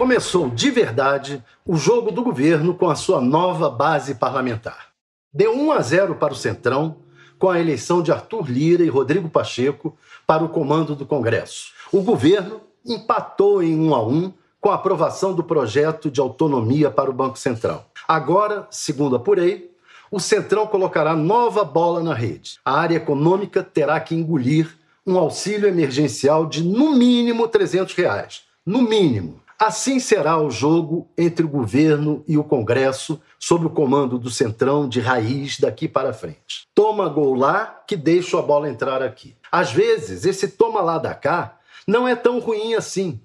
começou de verdade o jogo do governo com a sua nova base parlamentar. Deu 1 a 0 para o Centrão, com a eleição de Arthur Lira e Rodrigo Pacheco para o comando do Congresso. O governo empatou em 1 a 1 com a aprovação do projeto de autonomia para o Banco Central. Agora, segundo apurei, o Centrão colocará nova bola na rede. A área econômica terá que engolir um auxílio emergencial de no mínimo 300 reais. No mínimo. Assim será o jogo entre o governo e o Congresso, sob o comando do Centrão de raiz daqui para frente. Toma gol lá que deixa a bola entrar aqui. Às vezes, esse toma lá da cá não é tão ruim assim.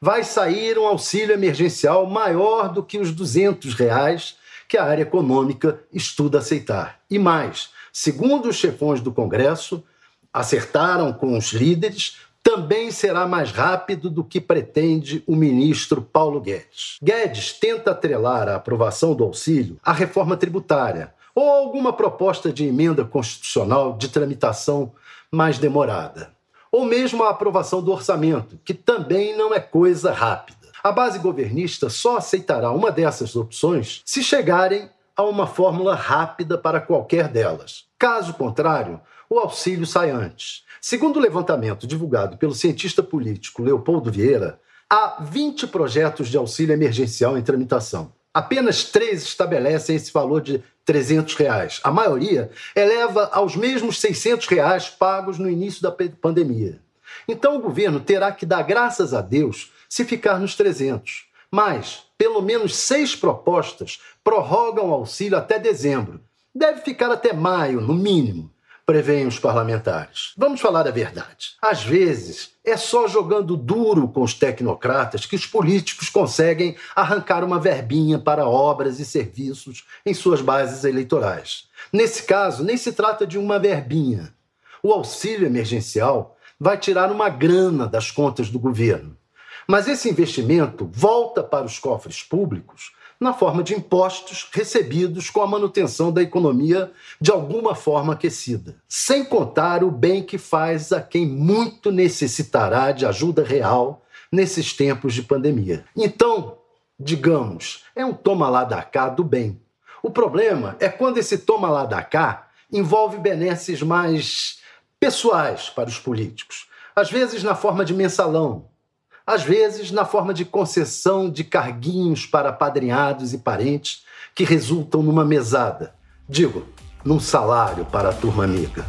Vai sair um auxílio emergencial maior do que os 200 reais que a área econômica estuda aceitar. E mais, segundo os chefões do Congresso, acertaram com os líderes, também será mais rápido do que pretende o ministro Paulo Guedes. Guedes tenta atrelar a aprovação do auxílio à reforma tributária ou alguma proposta de emenda constitucional de tramitação mais demorada, ou mesmo a aprovação do orçamento, que também não é coisa rápida. A base governista só aceitará uma dessas opções se chegarem a uma fórmula rápida para qualquer delas. Caso contrário, o auxílio sai antes. Segundo o levantamento divulgado pelo cientista político Leopoldo Vieira, há 20 projetos de auxílio emergencial em tramitação. Apenas três estabelecem esse valor de 300 reais. A maioria eleva aos mesmos 600 reais pagos no início da pandemia. Então o governo terá que dar graças a Deus se ficar nos 300. Mas, pelo menos seis propostas prorrogam o auxílio até dezembro. Deve ficar até maio, no mínimo preveem os parlamentares. Vamos falar a verdade. Às vezes, é só jogando duro com os tecnocratas que os políticos conseguem arrancar uma verbinha para obras e serviços em suas bases eleitorais. Nesse caso, nem se trata de uma verbinha. O auxílio emergencial vai tirar uma grana das contas do governo. Mas esse investimento volta para os cofres públicos na forma de impostos recebidos com a manutenção da economia de alguma forma aquecida. Sem contar o bem que faz a quem muito necessitará de ajuda real nesses tempos de pandemia. Então, digamos, é um toma lá da cá do bem. O problema é quando esse toma lá da cá envolve benesses mais pessoais para os políticos, às vezes na forma de mensalão, às vezes na forma de concessão de carguinhos para padrinhados e parentes que resultam numa mesada, digo, num salário para a turma amiga.